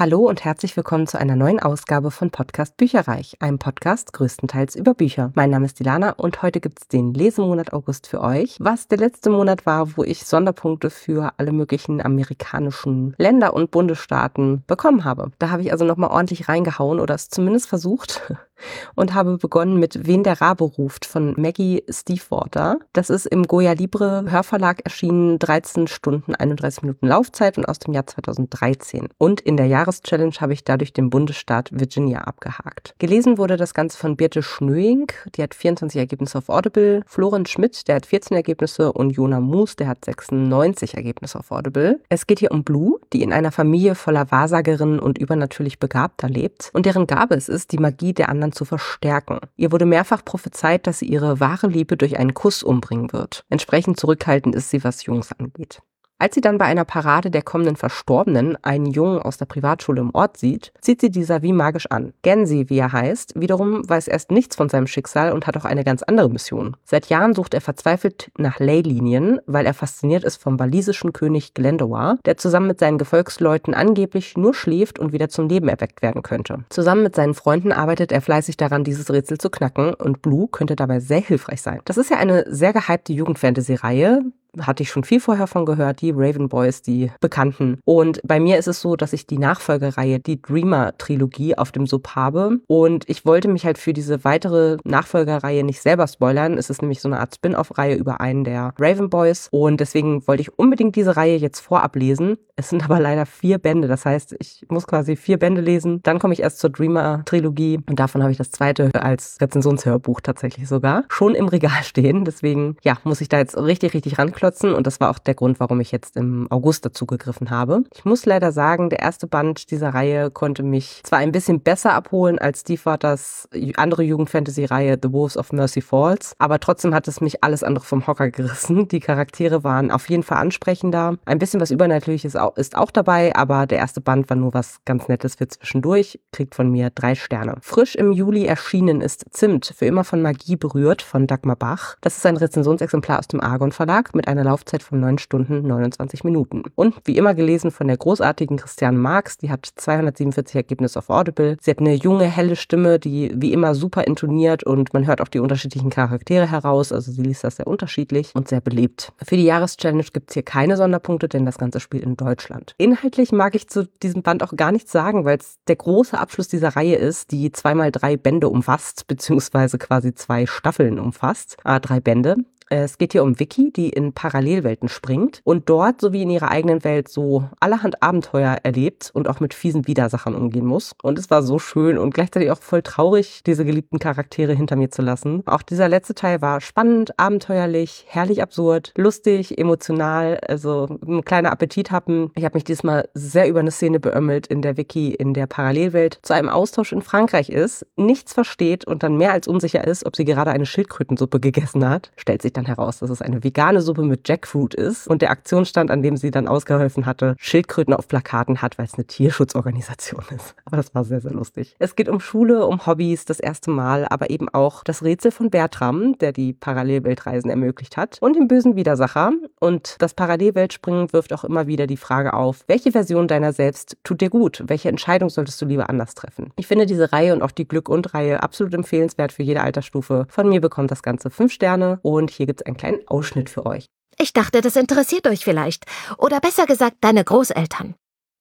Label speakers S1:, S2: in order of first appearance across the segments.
S1: Hallo und herzlich willkommen zu einer neuen Ausgabe von Podcast Bücherreich, einem Podcast größtenteils über Bücher. Mein Name ist Dilana und heute gibt es den Lesemonat August für euch, was der letzte Monat war, wo ich Sonderpunkte für alle möglichen amerikanischen Länder und Bundesstaaten bekommen habe. Da habe ich also nochmal ordentlich reingehauen oder es zumindest versucht und habe begonnen mit Wen der Rabe ruft von Maggie Stevewater. Das ist im Goya Libre Hörverlag erschienen, 13 Stunden 31 Minuten Laufzeit und aus dem Jahr 2013. Und in der Jahreschallenge habe ich dadurch den Bundesstaat Virginia abgehakt. Gelesen wurde das Ganze von Birte Schnöing, die hat 24 Ergebnisse auf Audible, Florent Schmidt, der hat 14 Ergebnisse und Jona Moos, der hat 96 Ergebnisse auf Audible. Es geht hier um Blue, die in einer Familie voller Wahrsagerinnen und übernatürlich Begabter lebt und deren Gabe es ist, die Magie der anderen zu verstärken. Ihr wurde mehrfach prophezeit, dass sie ihre wahre Liebe durch einen Kuss umbringen wird. Entsprechend zurückhaltend ist sie, was Jungs angeht. Als sie dann bei einer Parade der kommenden Verstorbenen einen Jungen aus der Privatschule im Ort sieht, zieht sie dieser wie magisch an. Gensi, wie er heißt, wiederum weiß erst nichts von seinem Schicksal und hat auch eine ganz andere Mission. Seit Jahren sucht er verzweifelt nach Leylinien, weil er fasziniert ist vom walisischen König Glendower, der zusammen mit seinen Gefolgsleuten angeblich nur schläft und wieder zum Leben erweckt werden könnte. Zusammen mit seinen Freunden arbeitet er fleißig daran, dieses Rätsel zu knacken und Blue könnte dabei sehr hilfreich sein. Das ist ja eine sehr gehypte Jugendfantasy-Reihe, hatte ich schon viel vorher von gehört, die Raven Boys, die Bekannten. Und bei mir ist es so, dass ich die Nachfolgereihe, die Dreamer-Trilogie auf dem Sub habe. Und ich wollte mich halt für diese weitere Nachfolgereihe nicht selber spoilern. Es ist nämlich so eine Art Spin-off-Reihe über einen der Raven Boys. Und deswegen wollte ich unbedingt diese Reihe jetzt vorab lesen. Es sind aber leider vier Bände. Das heißt, ich muss quasi vier Bände lesen. Dann komme ich erst zur Dreamer-Trilogie. Und davon habe ich das zweite als Rezensionshörbuch tatsächlich sogar schon im Regal stehen. Deswegen, ja, muss ich da jetzt richtig, richtig ran ranklotzen und das war auch der Grund, warum ich jetzt im August dazu gegriffen habe. Ich muss leider sagen, der erste Band dieser Reihe konnte mich zwar ein bisschen besser abholen als Steve Waters andere Jugendfantasy-Reihe The Wolves of Mercy Falls, aber trotzdem hat es mich alles andere vom Hocker gerissen. Die Charaktere waren auf jeden Fall ansprechender. Ein bisschen was Übernatürliches ist auch dabei, aber der erste Band war nur was ganz Nettes für zwischendurch. Kriegt von mir drei Sterne. Frisch im Juli erschienen ist Zimt, für immer von Magie berührt, von Dagmar Bach. Das ist ein Rezensionsexemplar aus dem Argon Verlag mit einer Laufzeit von 9 Stunden 29 Minuten. Und wie immer gelesen von der großartigen Christiane Marx, die hat 247 Ergebnisse auf Audible. Sie hat eine junge, helle Stimme, die wie immer super intoniert und man hört auch die unterschiedlichen Charaktere heraus. Also sie liest das sehr unterschiedlich und sehr belebt. Für die Jahreschallenge gibt es hier keine Sonderpunkte, denn das Ganze spielt in Deutschland. Inhaltlich mag ich zu diesem Band auch gar nichts sagen, weil es der große Abschluss dieser Reihe ist, die zweimal drei Bände umfasst, beziehungsweise quasi zwei Staffeln umfasst. Ah, drei Bände. Es geht hier um Vicky, die in Parallelwelten springt und dort sowie in ihrer eigenen Welt so allerhand Abenteuer erlebt und auch mit fiesen Widersachern umgehen muss. Und es war so schön und gleichzeitig auch voll traurig, diese geliebten Charaktere hinter mir zu lassen. Auch dieser letzte Teil war spannend, abenteuerlich, herrlich absurd, lustig, emotional, also ein kleiner Appetit hatten. Ich habe mich diesmal sehr über eine Szene beömmelt, in der Vicky in der Parallelwelt zu einem Austausch in Frankreich ist, nichts versteht und dann mehr als unsicher ist, ob sie gerade eine Schildkrötensuppe gegessen hat. Stellt sich dann heraus, dass es eine vegane Suppe mit Jackfruit ist und der Aktionsstand, an dem sie dann ausgeholfen hatte, Schildkröten auf Plakaten hat, weil es eine Tierschutzorganisation ist. Aber das war sehr, sehr lustig. Es geht um Schule, um Hobbys das erste Mal, aber eben auch das Rätsel von Bertram, der die Parallelweltreisen ermöglicht hat, und den bösen Widersacher. Und das Parallelweltspringen wirft auch immer wieder die Frage auf, welche Version deiner selbst tut dir gut? Welche Entscheidung solltest du lieber anders treffen? Ich finde diese Reihe und auch die Glück und Reihe absolut empfehlenswert für jede Altersstufe. Von mir bekommt das Ganze fünf Sterne und hier gibt es einen kleinen Ausschnitt für euch.
S2: Ich dachte, das interessiert euch vielleicht. Oder besser gesagt, deine Großeltern.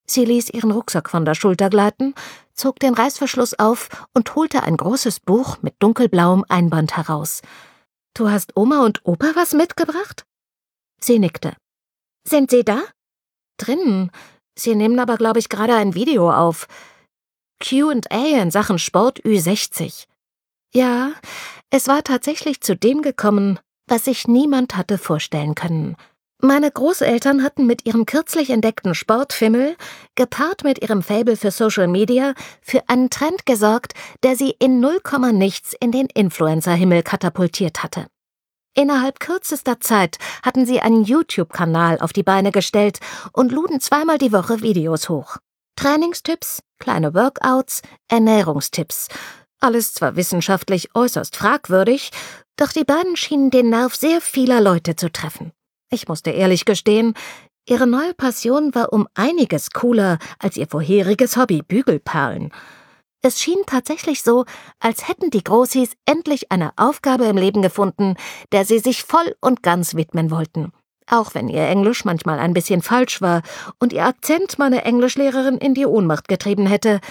S2: Sie ließ ihren Rucksack von der Schulter gleiten, zog den Reißverschluss auf und holte ein großes Buch mit dunkelblauem Einband heraus. Du hast Oma und Opa was mitgebracht? Sie nickte. Sind sie da? Drinnen. Sie nehmen aber, glaube ich, gerade ein Video auf. QA in Sachen Sport Ü60. Ja, es war tatsächlich zu dem gekommen, was sich niemand hatte vorstellen können. Meine Großeltern hatten mit ihrem kürzlich entdeckten Sportfimmel, gepaart mit ihrem Fable für Social Media, für einen Trend gesorgt, der sie in null nichts in den Influencer-Himmel katapultiert hatte. Innerhalb kürzester Zeit hatten sie einen YouTube-Kanal auf die Beine gestellt und luden zweimal die Woche Videos hoch. Trainingstipps, kleine Workouts, Ernährungstipps. Alles zwar wissenschaftlich äußerst fragwürdig, doch die beiden schienen den Nerv sehr vieler Leute zu treffen. Ich musste ehrlich gestehen, Ihre neue Passion war um einiges cooler als ihr vorheriges Hobby Bügelperlen. Es schien tatsächlich so, als hätten die Großis endlich eine Aufgabe im Leben gefunden, der sie sich voll und ganz widmen wollten. Auch wenn ihr Englisch manchmal ein bisschen falsch war und ihr Akzent meine Englischlehrerin in die Ohnmacht getrieben hätte.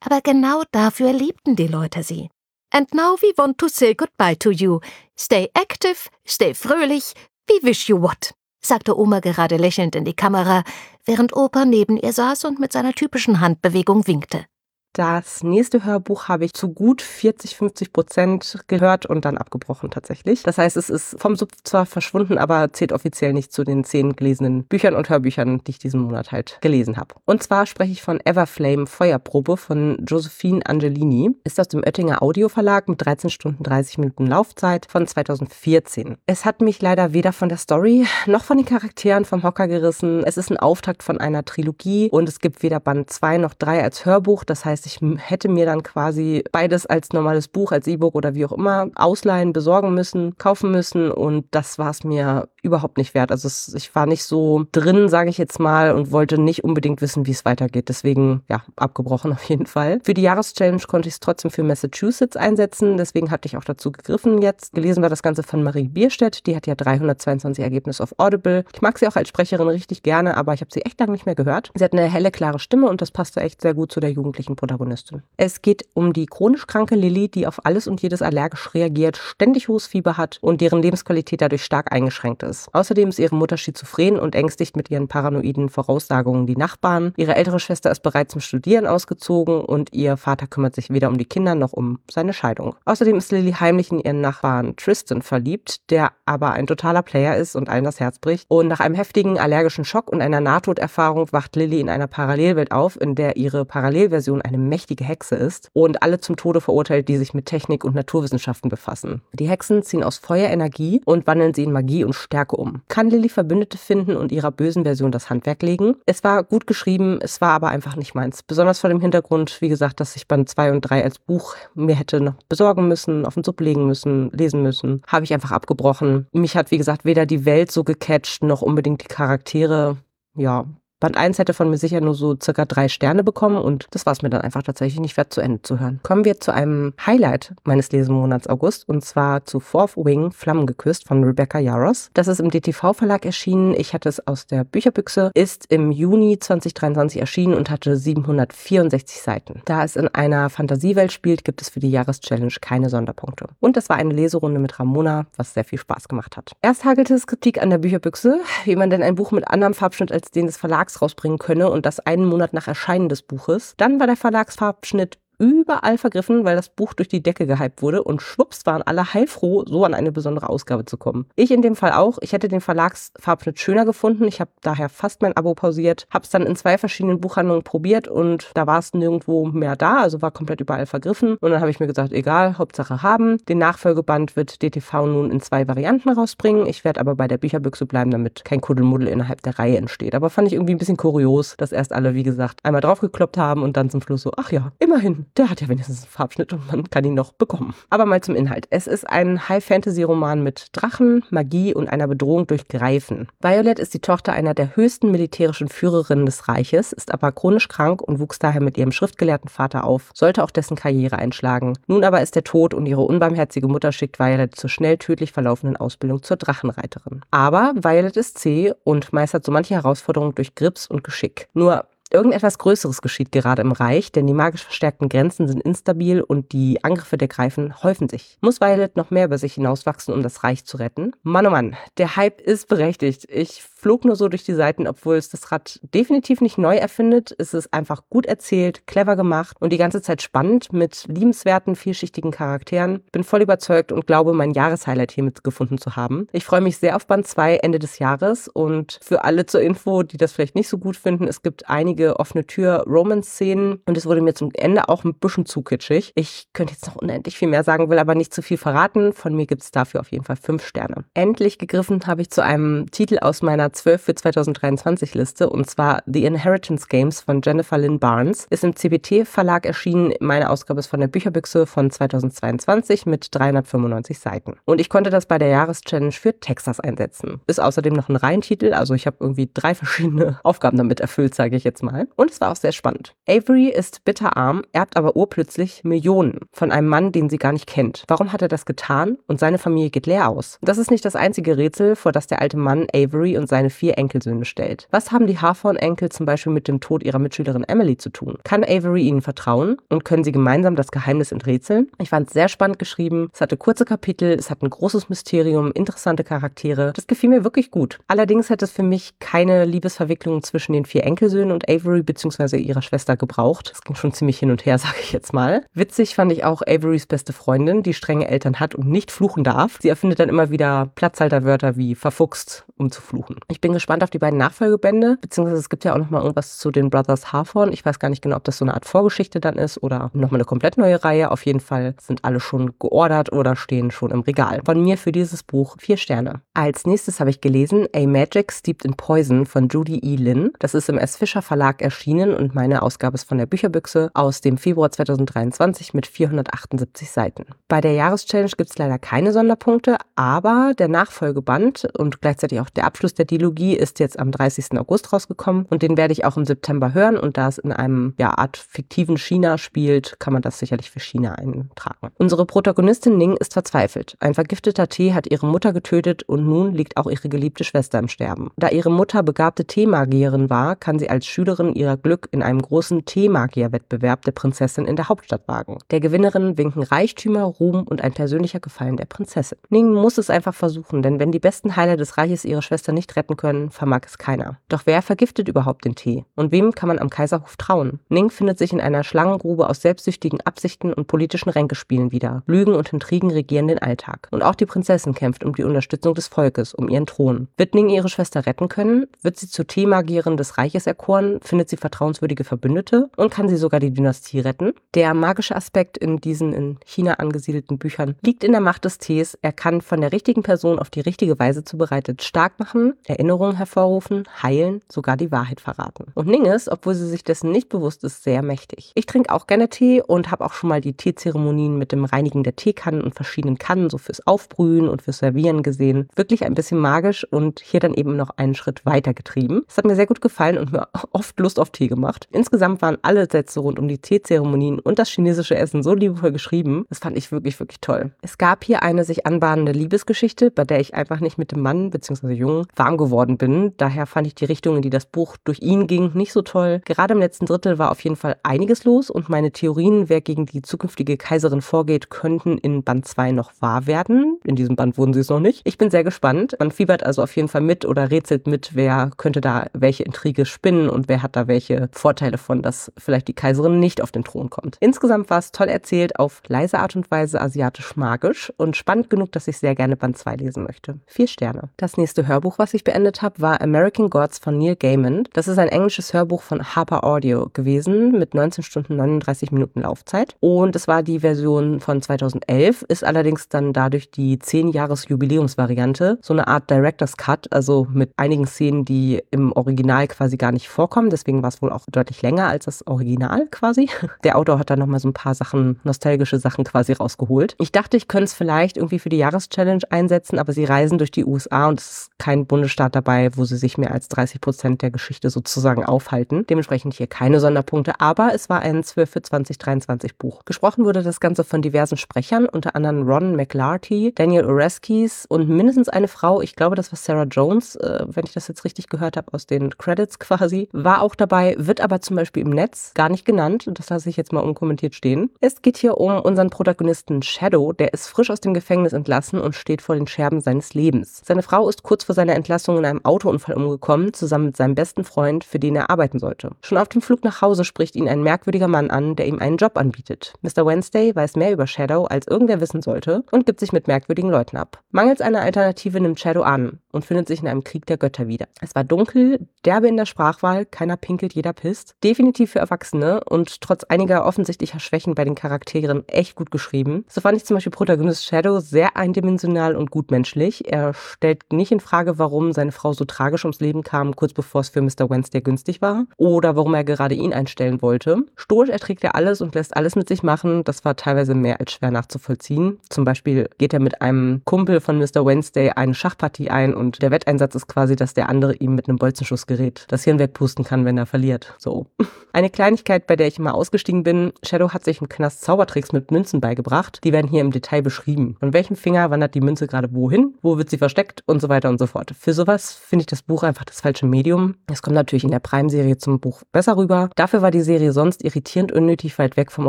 S2: Aber genau dafür liebten die Leute sie. And now we want to say goodbye to you. Stay active, stay fröhlich, we wish you what sagte Oma gerade lächelnd in die Kamera, während Opa neben ihr saß und mit seiner typischen Handbewegung winkte.
S1: Das nächste Hörbuch habe ich zu gut 40, 50 Prozent gehört und dann abgebrochen tatsächlich. Das heißt, es ist vom Sub zwar verschwunden, aber zählt offiziell nicht zu den zehn gelesenen Büchern und Hörbüchern, die ich diesen Monat halt gelesen habe. Und zwar spreche ich von Everflame Feuerprobe von Josephine Angelini. Ist aus dem Oettinger Audioverlag mit 13 Stunden 30 Minuten Laufzeit von 2014. Es hat mich leider weder von der Story noch von den Charakteren vom Hocker gerissen. Es ist ein Auftakt von einer Trilogie und es gibt weder Band 2 noch 3 als Hörbuch. Das heißt, heißt, ich hätte mir dann quasi beides als normales Buch, als E-Book oder wie auch immer ausleihen, besorgen müssen, kaufen müssen und das war es mir überhaupt nicht wert. Also es, ich war nicht so drin, sage ich jetzt mal, und wollte nicht unbedingt wissen, wie es weitergeht. Deswegen, ja, abgebrochen auf jeden Fall. Für die Jahreschallenge konnte ich es trotzdem für Massachusetts einsetzen. Deswegen hatte ich auch dazu gegriffen jetzt. Gelesen war das Ganze von Marie Bierstedt. Die hat ja 322 Ergebnisse auf Audible. Ich mag sie auch als Sprecherin richtig gerne, aber ich habe sie echt lange nicht mehr gehört. Sie hat eine helle, klare Stimme und das passte echt sehr gut zu der jugendlichen Protagonistin. Es geht um die chronisch kranke Lilly, die auf alles und jedes allergisch reagiert, ständig hohes Fieber hat und deren Lebensqualität dadurch stark eingeschränkt ist ist. Außerdem ist ihre Mutter schizophren und ängstigt mit ihren paranoiden Voraussagungen die Nachbarn. Ihre ältere Schwester ist bereits zum Studieren ausgezogen und ihr Vater kümmert sich weder um die Kinder noch um seine Scheidung. Außerdem ist Lily heimlich in ihren Nachbarn Tristan verliebt, der aber ein totaler Player ist und allen das Herz bricht. Und nach einem heftigen allergischen Schock und einer Nahtoderfahrung wacht Lily in einer Parallelwelt auf, in der ihre Parallelversion eine mächtige Hexe ist und alle zum Tode verurteilt, die sich mit Technik und Naturwissenschaften befassen. Die Hexen ziehen aus Feuerenergie und wandeln sie in Magie und Stärke Stärke um. Kann Lilly Verbündete finden und ihrer bösen Version das Handwerk legen? Es war gut geschrieben, es war aber einfach nicht meins. Besonders vor dem Hintergrund, wie gesagt, dass ich Band 2 und 3 als Buch mir hätte noch besorgen müssen, auf den Sub legen müssen, lesen müssen. Habe ich einfach abgebrochen. Mich hat, wie gesagt, weder die Welt so gecatcht, noch unbedingt die Charaktere. Ja, Band 1 hätte von mir sicher nur so circa drei Sterne bekommen und das war es mir dann einfach tatsächlich nicht wert, zu Ende zu hören. Kommen wir zu einem Highlight meines Lesemonats August und zwar zu Fourth Wing Flammen geküsst von Rebecca Yaros. Das ist im DTV-Verlag erschienen. Ich hatte es aus der Bücherbüchse, ist im Juni 2023 erschienen und hatte 764 Seiten. Da es in einer Fantasiewelt spielt, gibt es für die Jahreschallenge keine Sonderpunkte. Und das war eine Leserunde mit Ramona, was sehr viel Spaß gemacht hat. Erst hagelte es Kritik an der Bücherbüchse, wie man denn ein Buch mit anderem Farbschnitt als den des Verlags Verlags rausbringen könne und das einen Monat nach Erscheinen des Buches. Dann war der Verlagsfarbschnitt überall vergriffen, weil das Buch durch die Decke gehypt wurde und schwupps waren alle heilfroh, so an eine besondere Ausgabe zu kommen. Ich in dem Fall auch. Ich hätte den Verlagsfarbschnitt schöner gefunden. Ich habe daher fast mein Abo pausiert, habe es dann in zwei verschiedenen Buchhandlungen probiert und da war es nirgendwo mehr da, also war komplett überall vergriffen. Und dann habe ich mir gesagt, egal, Hauptsache haben. Den Nachfolgeband wird DTV nun in zwei Varianten rausbringen. Ich werde aber bei der Bücherbüchse bleiben, damit kein Kuddelmuddel innerhalb der Reihe entsteht. Aber fand ich irgendwie ein bisschen kurios, dass erst alle, wie gesagt, einmal draufgekloppt haben und dann zum Schluss so, ach ja, immerhin, der hat ja wenigstens einen Farbschnitt und man kann ihn noch bekommen. Aber mal zum Inhalt. Es ist ein High-Fantasy-Roman mit Drachen, Magie und einer Bedrohung durch Greifen. Violet ist die Tochter einer der höchsten militärischen Führerinnen des Reiches, ist aber chronisch krank und wuchs daher mit ihrem schriftgelehrten Vater auf, sollte auch dessen Karriere einschlagen. Nun aber ist der Tod und ihre unbarmherzige Mutter schickt Violet zur schnell tödlich verlaufenden Ausbildung zur Drachenreiterin. Aber Violet ist zäh und meistert so manche Herausforderungen durch Grips und Geschick. Nur Irgendetwas Größeres geschieht gerade im Reich, denn die magisch verstärkten Grenzen sind instabil und die Angriffe der Greifen häufen sich. Muss Violet noch mehr über sich hinauswachsen, um das Reich zu retten? Mann, oh Mann, der Hype ist berechtigt. Ich flog nur so durch die Seiten, obwohl es das Rad definitiv nicht neu erfindet. Es ist einfach gut erzählt, clever gemacht und die ganze Zeit spannend mit liebenswerten, vielschichtigen Charakteren. Bin voll überzeugt und glaube, mein Jahreshighlight hiermit gefunden zu haben. Ich freue mich sehr auf Band 2 Ende des Jahres und für alle zur Info, die das vielleicht nicht so gut finden, es gibt einige offene Tür Romance-Szenen und es wurde mir zum Ende auch ein bisschen zu kitschig. Ich könnte jetzt noch unendlich viel mehr sagen, will aber nicht zu viel verraten. Von mir gibt es dafür auf jeden Fall fünf Sterne. Endlich gegriffen habe ich zu einem Titel aus meiner meiner 12 für 2023 Liste und zwar The Inheritance Games von Jennifer Lynn Barnes. Ist im CBT Verlag erschienen. Meine Ausgabe ist von der Bücherbüchse von 2022 mit 395 Seiten. Und ich konnte das bei der Jahreschallenge für Texas einsetzen. Ist außerdem noch ein Reihentitel, also ich habe irgendwie drei verschiedene Aufgaben damit erfüllt, sage ich jetzt mal. Und es war auch sehr spannend. Avery ist bitterarm, erbt aber urplötzlich Millionen von einem Mann, den sie gar nicht kennt. Warum hat er das getan? Und seine Familie geht leer aus. Das ist nicht das einzige Rätsel, vor das der alte Mann Avery und seine vier Enkelsöhne stellt. Was haben die Hawthorne-Enkel zum Beispiel mit dem Tod ihrer Mitschülerin Emily zu tun? Kann Avery ihnen vertrauen und können sie gemeinsam das Geheimnis enträtseln? Ich fand es sehr spannend geschrieben. Es hatte kurze Kapitel, es hat ein großes Mysterium, interessante Charaktere. Das gefiel mir wirklich gut. Allerdings hätte es für mich keine Liebesverwicklung zwischen den vier Enkelsöhnen und Avery bzw. ihrer Schwester gebraucht. Das ging schon ziemlich hin und her, sage ich jetzt mal. Witzig fand ich auch Averys beste Freundin, die strenge Eltern hat und nicht fluchen darf. Sie erfindet dann immer wieder Platzhalterwörter wie verfuchst, um zu fluchen. Ich bin gespannt auf die beiden Nachfolgebände, beziehungsweise es gibt ja auch nochmal irgendwas zu den Brothers Hawthorne. Ich weiß gar nicht genau, ob das so eine Art Vorgeschichte dann ist oder nochmal eine komplett neue Reihe. Auf jeden Fall sind alle schon geordert oder stehen schon im Regal. Von mir für dieses Buch vier Sterne. Als nächstes habe ich gelesen A Magic Steeped in Poison von Judy E. Lin. Das ist im S. Fischer Verlag erschienen und meine Ausgabe ist von der Bücherbüchse aus dem Februar 2023 mit 478 Seiten. Bei der Jahreschallenge gibt es leider keine Sonderpunkte, aber der Nachfolgeband und gleichzeitig auch der Abschluss der Dilogie ist jetzt am 30. August rausgekommen und den werde ich auch im September hören und da es in einem ja, Art fiktiven China spielt, kann man das sicherlich für China eintragen. Unsere Protagonistin Ning ist verzweifelt. Ein vergifteter Tee hat ihre Mutter getötet und nun liegt auch ihre geliebte Schwester im Sterben. Da ihre Mutter begabte Teemagierin war, kann sie als Schülerin ihr Glück in einem großen Teemagierwettbewerb der Prinzessin in der Hauptstadt wagen. Der Gewinnerin winken Reichtümer, Ruhm und ein persönlicher Gefallen der Prinzessin. Ning muss es einfach versuchen, denn wenn die besten Heiler des Reiches ihre Schwester nicht retten können, vermag es keiner. Doch wer vergiftet überhaupt den Tee? Und wem kann man am Kaiserhof trauen? Ning findet sich in einer Schlangengrube aus selbstsüchtigen Absichten und politischen Ränkespielen wieder. Lügen und Intrigen regieren den Alltag. Und auch die Prinzessin kämpft um die Unterstützung des Volkes, um ihren Thron. Wird Ning ihre Schwester retten können? Wird sie zur Teemagierin des Reiches erkoren? Findet sie vertrauenswürdige Verbündete? Und kann sie sogar die Dynastie retten? Der magische Aspekt in diesen in China angesiedelten Büchern liegt in der Macht des Tees. Er kann von der richtigen Person auf die richtige Weise zubereitet stark machen, Erinnerungen hervorrufen, heilen, sogar die Wahrheit verraten. Und Ning ist, obwohl sie sich dessen nicht bewusst ist, sehr mächtig. Ich trinke auch gerne Tee und habe auch schon mal die Teezeremonien mit dem Reinigen der Teekannen und verschiedenen Kannen so fürs Aufbrühen und fürs Servieren gesehen. Wirklich ein bisschen magisch und hier dann eben noch einen Schritt weiter getrieben. Es hat mir sehr gut gefallen und mir oft Lust auf Tee gemacht. Insgesamt waren alle Sätze rund um die Teezeremonien und das chinesische Essen so liebevoll geschrieben. Das fand ich wirklich, wirklich toll. Es gab hier eine sich anbahnende Liebesgeschichte, bei der ich einfach nicht mit dem Mann bzw. Jungen warm geworden bin. Daher fand ich die Richtung, in die das Buch durch ihn ging, nicht so toll. Gerade im letzten Drittel war auf jeden Fall einiges los und meine Theorien, wer gegen die zukünftige Kaiserin vorgeht, könnten in Band 2 noch wahr werden. In diesem Band wurden sie es noch nicht. Ich bin sehr gespannt. Man fiebert also auf jeden Fall mit oder rätselt mit, wer könnte da welche Intrige spinnen und wer hat da welche Vorteile von, dass vielleicht die Kaiserin nicht auf den Thron kommt. Insgesamt war es toll erzählt, auf leise Art und Weise asiatisch-magisch und spannend genug, dass ich sehr gerne Band 2 lesen möchte. Vier Sterne. Das nächste Hörbuch, was ich beendet habe, war American Gods von Neil Gaiman. Das ist ein englisches Hörbuch von Harper Audio gewesen mit 19 Stunden 39 Minuten Laufzeit. Und es war die Version von 2011, ist allerdings dann dadurch die 10 Jahres Jubiläumsvariante, so eine Art Director's Cut, also mit einigen Szenen, die im Original quasi gar nicht vorkommen. Deswegen war es wohl auch deutlich länger als das Original quasi. Der Autor hat da nochmal so ein paar Sachen, nostalgische Sachen quasi rausgeholt. Ich dachte, ich könnte es vielleicht irgendwie für die Jahreschallenge einsetzen, aber sie reisen durch die USA und es ist kein Bundesstaat dabei, wo sie sich mehr als 30 Prozent der Geschichte sozusagen aufhalten. Dementsprechend hier keine Sonderpunkte, aber es war ein 12 für 2023 Buch. Gesprochen wurde das Ganze von diversen Sprechern, unter anderem Ron McLarty, Daniel Oreskes und mindestens eine Frau, ich glaube, das war Sarah Jones, äh, wenn ich das jetzt richtig gehört habe, aus den Credits quasi, war auch dabei, wird aber zum Beispiel im Netz gar nicht genannt. Das lasse ich jetzt mal unkommentiert stehen. Es geht hier um unseren Protagonisten Shadow, der ist frisch aus dem Gefängnis entlassen und steht vor den Scherben seines Lebens. Seine Frau ist kurz vor seiner Entlassung in einem Autounfall umgekommen, zusammen mit seinem besten Freund, für den er arbeiten sollte. Schon auf dem Flug nach Hause spricht ihn ein merkwürdiger Mann an, der ihm einen Job anbietet. Mr. Wednesday weiß mehr über Shadow, als irgendwer wissen sollte und gibt sich mit merkwürdigen Leuten ab. Mangels einer Alternative nimmt Shadow an und findet sich in einem Krieg der Götter wieder. Es war dunkel, derbe in der Sprachwahl, keiner pinkelt, jeder pisst. Definitiv für Erwachsene und trotz einiger offensichtlicher Schwächen bei den Charakteren echt gut geschrieben. So fand ich zum Beispiel Protagonist Shadow sehr eindimensional und gutmenschlich. Er stellt nicht in Frage, warum seine Frau so tragisch ums Leben kam, kurz bevor es für Mr. Wednesday günstig war, oder warum er gerade ihn einstellen wollte. Stoisch erträgt er alles und lässt alles mit sich machen. Das war teilweise mehr als schwer nachzuvollziehen. Zum Beispiel geht er mit einem Kumpel von Mr. Wednesday eine Schachpartie ein und der Wetteinsatz ist quasi, dass der andere ihm mit einem Bolzenschussgerät das Hirn wegpusten kann, wenn er verliert. So. Eine Kleinigkeit, bei der ich immer ausgestiegen bin. Shadow hat sich im Knast Zaubertricks mit Münzen beigebracht. Die werden hier im Detail beschrieben. Von welchem Finger wandert die Münze gerade wohin? Wo wird sie versteckt? Und so weiter und so fort. Für sowas finde ich das Buch einfach das falsche Medium. Es kommt natürlich in der Prime-Serie zum Buch besser rüber. Dafür war die Serie sonst irritierend unnötig weit weg vom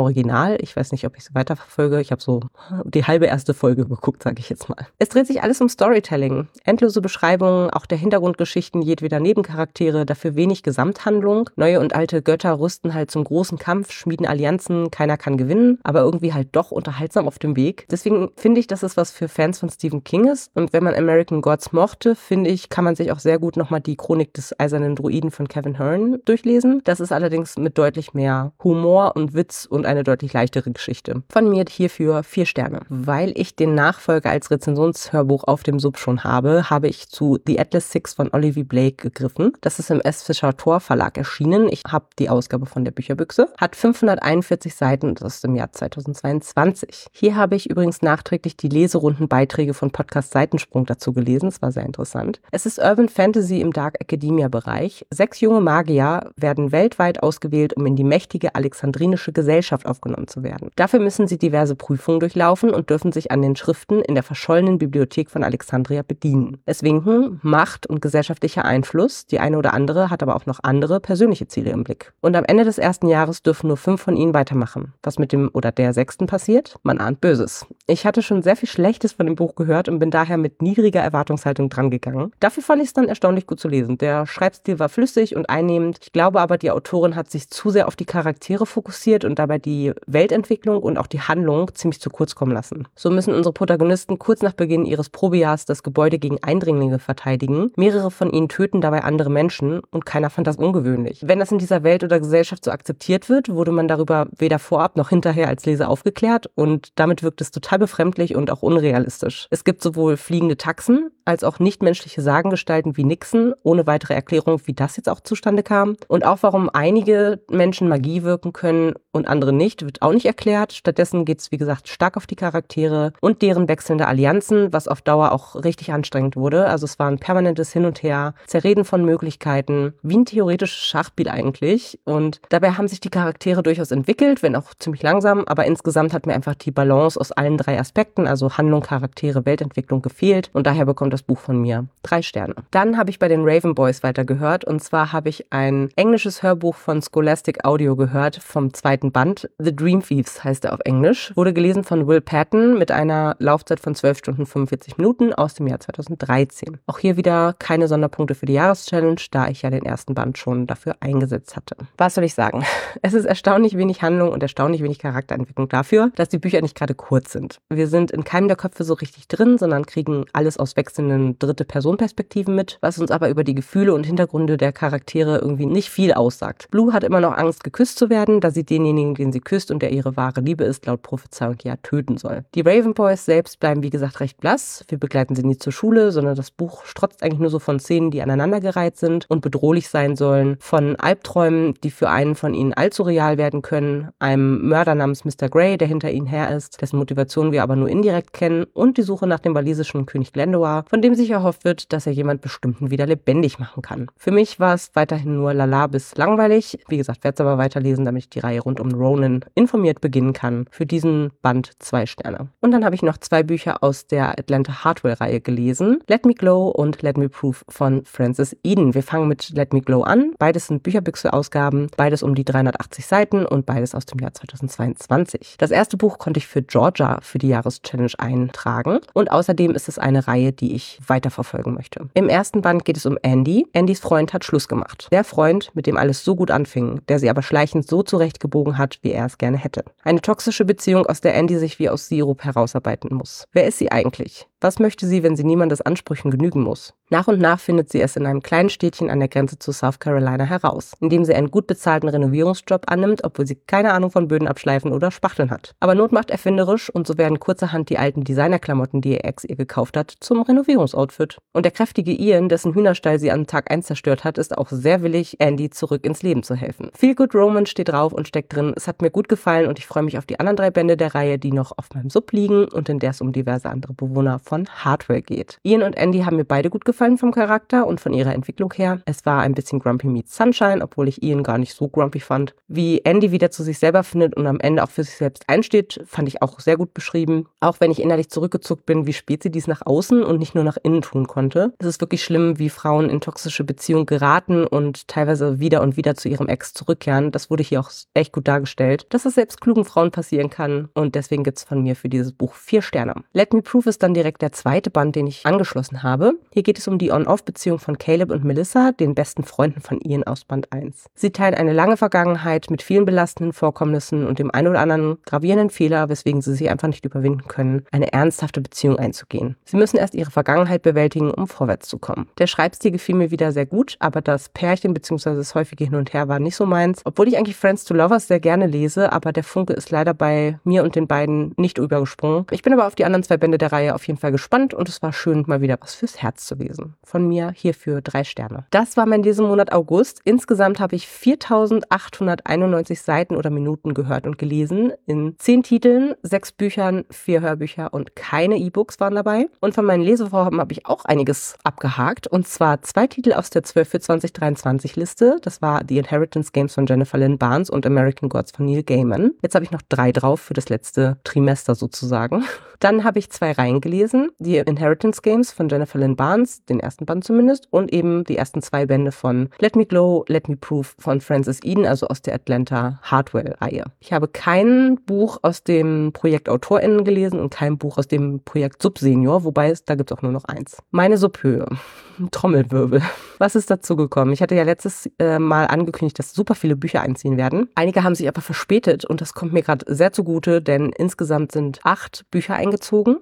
S1: Original. Ich weiß nicht, ob ich sie weiterverfolge. Ich habe so die halbe erste Folge geguckt, sage ich jetzt mal. Es dreht sich alles um Storytelling. Endlose Beschreibungen, auch der Hintergrundgeschichten jedweder Nebencharaktere, dafür wenig Gesamthandlung. Neue und alte Götter rüsten halt zum großen Kampf, schmieden Allianzen, keiner kann gewinnen, aber irgendwie halt doch unterhaltsam auf dem Weg. Deswegen finde ich, dass es was für Fans von Stephen King ist. Und wenn man American Gods mochte, finde ich, kann man sich auch sehr gut nochmal die Chronik des Eisernen Druiden von Kevin Hearn durchlesen. Das ist allerdings mit deutlich mehr Humor und Witz und eine deutlich leichtere Geschichte. Von mir hierfür vier Sterne. Weil ich den Nachfolger als Rezensionshörbuch auf dem Sub schon habe, habe ich zu The Atlas Six von Olivia Blake gegriffen. Das ist im S. Fischer Tor Verlag erschienen. Ich habe die Ausgabe von der Bücherbüchse. Hat 541 Seiten und ist im Jahr 2022. Hier habe ich übrigens nachträglich die Leserundenbeiträge von Podcast Seitensprung dazu gelesen. Es war sehr interessant. Es ist Urban Fantasy im Dark Academia Bereich. Sechs junge Magier werden weltweit ausgewählt, um in die mächtige alexandrinische Gesellschaft aufgenommen zu werden. Dafür müssen sie diverse Prüfungen durchlaufen und dürfen sich an den Schriften in der verschollenen Bibliothek von Alexandria bedienen. Es winken Macht und gesellschaftlicher Einfluss. Die eine oder andere hat aber auch noch andere persönliche Ziele im Blick. Und am Ende des ersten Jahres dürfen nur fünf von ihnen weitermachen. Was mit dem oder der sechsten passiert? Man ahnt Böses. Ich hatte schon sehr viel Schlechtes von dem Buch gehört und bin daher mit niedriger Erwartungshaltung drangegangen. Fand ich es dann erstaunlich gut zu lesen. Der Schreibstil war flüssig und einnehmend. Ich glaube aber, die Autorin hat sich zu sehr auf die Charaktere fokussiert und dabei die Weltentwicklung und auch die Handlung ziemlich zu kurz kommen lassen. So müssen unsere Protagonisten kurz nach Beginn ihres Probejahrs das Gebäude gegen Eindringlinge verteidigen. Mehrere von ihnen töten dabei andere Menschen und keiner fand das ungewöhnlich. Wenn das in dieser Welt oder Gesellschaft so akzeptiert wird, wurde man darüber weder vorab noch hinterher als Leser aufgeklärt und damit wirkt es total befremdlich und auch unrealistisch. Es gibt sowohl fliegende Taxen als auch nichtmenschliche Sagengestalten wie Nixon, ohne weitere Erklärung, wie das jetzt auch zustande kam. Und auch warum einige Menschen Magie wirken können und andere nicht, wird auch nicht erklärt. Stattdessen geht es, wie gesagt, stark auf die Charaktere und deren wechselnde Allianzen, was auf Dauer auch richtig anstrengend wurde. Also es war ein permanentes Hin und Her, Zerreden von Möglichkeiten, wie ein theoretisches Schachspiel eigentlich. Und dabei haben sich die Charaktere durchaus entwickelt, wenn auch ziemlich langsam, aber insgesamt hat mir einfach die Balance aus allen drei Aspekten, also Handlung, Charaktere, Weltentwicklung gefehlt und daher bekommt das Buch von mir drei Sterne. Dann habe ich bei den Raven Boys weitergehört und zwar habe ich ein englisches Hörbuch von Scholastic Audio gehört vom zweiten Band. The Dream Thieves heißt er auf Englisch. Wurde gelesen von Will Patton mit einer Laufzeit von 12 Stunden 45 Minuten aus dem Jahr 2013. Auch hier wieder keine Sonderpunkte für die Jahreschallenge, da ich ja den ersten Band schon dafür eingesetzt hatte. Was soll ich sagen? Es ist erstaunlich wenig Handlung und erstaunlich wenig Charakterentwicklung dafür, dass die Bücher nicht gerade kurz sind. Wir sind in keinem der Köpfe so richtig drin, sondern kriegen alles aus wechselnden dritte Person-Perspektiven mit, was uns aber über die Gefühle und Hintergründe der Charaktere irgendwie nicht viel aussagt. Blue hat immer noch Angst, geküsst zu werden, da sie denjenigen, den sie küsst und der ihre wahre Liebe ist, laut Prophezeiung ja töten soll. Die Raven Boys selbst bleiben wie gesagt recht blass. Wir begleiten sie nie zur Schule, sondern das Buch strotzt eigentlich nur so von Szenen, die aneinandergereiht sind und bedrohlich sein sollen, von Albträumen, die für einen von ihnen allzu real werden können, einem Mörder namens Mr. Grey, der hinter ihnen her ist, dessen Motivation wir aber nur indirekt kennen und die Suche nach dem walisischen König Glendower, von dem sich erhofft wird, dass er jemand bestimmten wieder lebendig machen kann. Für mich war es weiterhin nur lala bis langweilig. Wie gesagt, werde es aber weiterlesen, damit ich die Reihe rund um Ronan informiert beginnen kann. Für diesen Band zwei Sterne. Und dann habe ich noch zwei Bücher aus der Atlanta Hardware-Reihe gelesen. Let Me Glow und Let Me Prove von Francis Eden. Wir fangen mit Let Me Glow an. Beides sind Bücherbüchse-Ausgaben, beides um die 380 Seiten und beides aus dem Jahr 2022. Das erste Buch konnte ich für Georgia für die Jahreschallenge eintragen und außerdem ist es eine Reihe, die ich weiterverfolgen möchte. Im ersten Band geht es um Andy. Andys Freund hat Schluss gemacht. Der Freund, mit dem alles so gut anfing, der sie aber schleichend so zurechtgebogen hat, wie er es gerne hätte. Eine toxische Beziehung, aus der Andy sich wie aus Sirup herausarbeiten muss. Wer ist sie eigentlich? Was möchte sie, wenn sie niemandes Ansprüchen genügen muss? Nach und nach findet sie es in einem kleinen Städtchen an der Grenze zu South Carolina heraus, indem sie einen gut bezahlten Renovierungsjob annimmt, obwohl sie keine Ahnung von Böden abschleifen oder Spachteln hat. Aber Not macht erfinderisch und so werden kurzerhand die alten Designerklamotten, die ihr Ex ihr gekauft hat, zum Renovierungsoutfit. Und der kräftige Ian, dessen Hühnerstall sie an Tag 1 zerstört hat, ist auch sehr willig, Andy zurück ins Leben zu helfen. Feel Good Romance steht drauf und steckt drin. Es hat mir gut gefallen und ich freue mich auf die anderen drei Bände der Reihe, die noch auf meinem Sub liegen und in der es um diverse andere Bewohner von Hardware geht. Ian und Andy haben mir beide gut gefallen vom Charakter und von ihrer Entwicklung her. Es war ein bisschen Grumpy Meets Sunshine, obwohl ich Ian gar nicht so grumpy fand. Wie Andy wieder zu sich selber findet und am Ende auch für sich selbst einsteht, fand ich auch sehr gut beschrieben. Auch wenn ich innerlich zurückgezuckt bin, wie spät sie dies nach außen und nicht nur nach innen tun konnte. Es ist wirklich schlimm, wie Frauen in toxische Beziehungen geraten und teilweise wieder und wieder zu ihrem Ex zurückkehren. Das wurde hier auch echt gut dargestellt, dass es selbst klugen Frauen passieren kann und deswegen gibt es von mir für dieses Buch vier Sterne. Let Me Prove ist dann direkt der zweite Band, den ich angeschlossen habe. Hier geht es um die On-Off-Beziehung von Caleb und Melissa, den besten Freunden von Ian aus Band 1. Sie teilen eine lange Vergangenheit mit vielen belastenden Vorkommnissen und dem ein oder anderen gravierenden Fehler, weswegen sie sich einfach nicht überwinden können, eine ernsthafte Beziehung einzugehen. Sie müssen erst ihre Vergangenheit bewältigen, um vorwärts zu kommen. Der Schreibstil gefiel mir wieder sehr gut, aber das Pärchen bzw. das häufige Hin und Her war nicht so meins, obwohl ich eigentlich Friends to Lovers sehr gerne lese, aber der Funke ist leider bei mir und den beiden nicht übergesprungen. Ich bin aber auf die anderen zwei Bände der Reihe auf jeden Fall gespannt und es war schön, mal wieder was fürs Herz zu lesen. Von mir hierfür drei Sterne. Das war mein Lesemonat August. Insgesamt habe ich 4891 Seiten oder Minuten gehört und gelesen in zehn Titeln, sechs Büchern, vier Hörbücher und keine E-Books waren dabei. Und von meinen Lesevorhaben habe ich auch einiges abgehakt und zwar zwei Titel aus der 12 für 2023 Liste. Das war The Inheritance Games von Jennifer Lynn Barnes und American Gods von Neil Gaiman. Jetzt habe ich noch drei drauf für das letzte Trimester sozusagen. Dann habe ich zwei Reihen gelesen. Die Inheritance Games von Jennifer Lynn Barnes, den ersten Band zumindest, und eben die ersten zwei Bände von Let Me Glow, Let Me Prove von Francis Eden, also aus der Atlanta Hardwell-Reihe. Ich habe kein Buch aus dem Projekt AutorInnen gelesen und kein Buch aus dem Projekt Subsenior, wobei es, da gibt es auch nur noch eins. Meine Subhöhe. Trommelwirbel. Was ist dazu gekommen? Ich hatte ja letztes äh, Mal angekündigt, dass super viele Bücher einziehen werden. Einige haben sich aber verspätet und das kommt mir gerade sehr zugute, denn insgesamt sind acht Bücher eingezogen.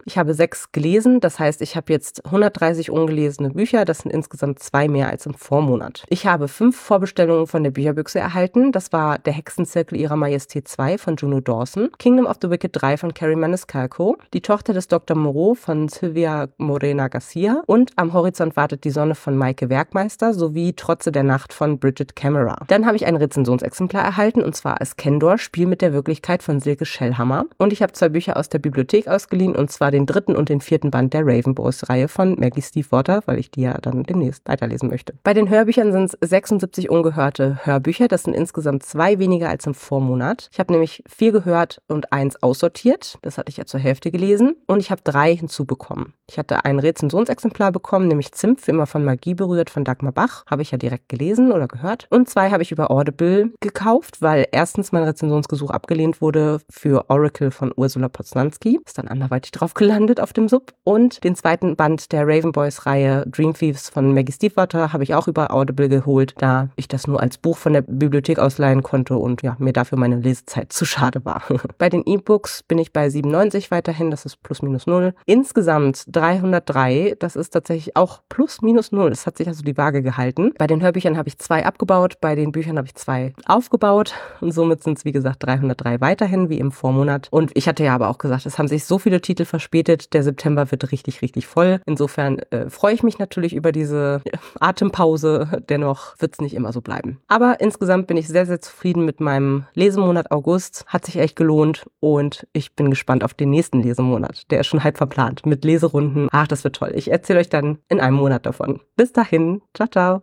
S1: Ich habe sechs gelesen, das heißt, ich habe jetzt 130 ungelesene Bücher. Das sind insgesamt zwei mehr als im Vormonat. Ich habe fünf Vorbestellungen von der Bücherbüchse erhalten. Das war Der Hexenzirkel ihrer Majestät 2 von Juno Dawson, Kingdom of the Wicked 3 von Carrie Maniscalco, Die Tochter des Dr. Moreau von Sylvia Morena Garcia und Am Horizont wartet die Sonne von Maike Werkmeister sowie Trotze der Nacht von Bridget Camera. Dann habe ich ein Rezensionsexemplar erhalten und zwar als Kendor, Spiel mit der Wirklichkeit von Silke Schellhammer. Und ich habe zwei Bücher aus der Bibliothek ausgeliehen und zwar den dritten und den vierten Band der Raven Boys Reihe von Maggie Stiefwater, weil ich die ja dann demnächst weiterlesen möchte. Bei den Hörbüchern sind es 76 ungehörte Hörbücher. Das sind insgesamt zwei weniger als im Vormonat. Ich habe nämlich vier gehört und eins aussortiert. Das hatte ich ja zur Hälfte gelesen. Und ich habe drei hinzubekommen. Ich hatte ein Rezensionsexemplar bekommen, nämlich Zimt für immer von Magie berührt von Dagmar Bach. Habe ich ja direkt gelesen oder gehört. Und zwei habe ich über Audible gekauft, weil erstens mein Rezensionsgesuch abgelehnt wurde für Oracle von Ursula Poznanski. Ist dann anderweitig drauf gelandet auf dem Sub. Und den zweiten Band der Raven Boys Reihe Dream Thieves von Maggie Stiefwater habe ich auch über Audible geholt, da ich das nur als Buch von der Bibliothek ausleihen konnte und ja, mir dafür meine Lesezeit zu schade war. bei den E-Books bin ich bei 97 weiterhin, das ist plus minus null. Insgesamt 303, das ist tatsächlich auch plus minus null. Es hat sich also die Waage gehalten. Bei den Hörbüchern habe ich zwei abgebaut, bei den Büchern habe ich zwei aufgebaut und somit sind es wie gesagt 303 weiterhin wie im Vormonat. Und ich hatte ja aber auch gesagt, es haben sich so viele Titel verspätet, der September wird richtig, richtig voll. Insofern äh, freue ich mich natürlich über diese Atempause. Dennoch wird es nicht immer so bleiben. Aber insgesamt bin ich sehr, sehr zufrieden mit meinem Lesemonat August. Hat sich echt gelohnt und ich bin gespannt auf den nächsten Lesemonat. Der ist schon halb verplant mit Leserunden. Ach, das wird toll. Ich erzähle euch dann in einem Monat davon. Bis dahin. Ciao, ciao.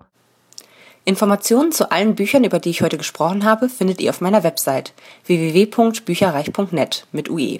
S3: Informationen zu allen Büchern, über die ich heute gesprochen habe, findet ihr auf meiner Website www.bücherreich.net mit UE.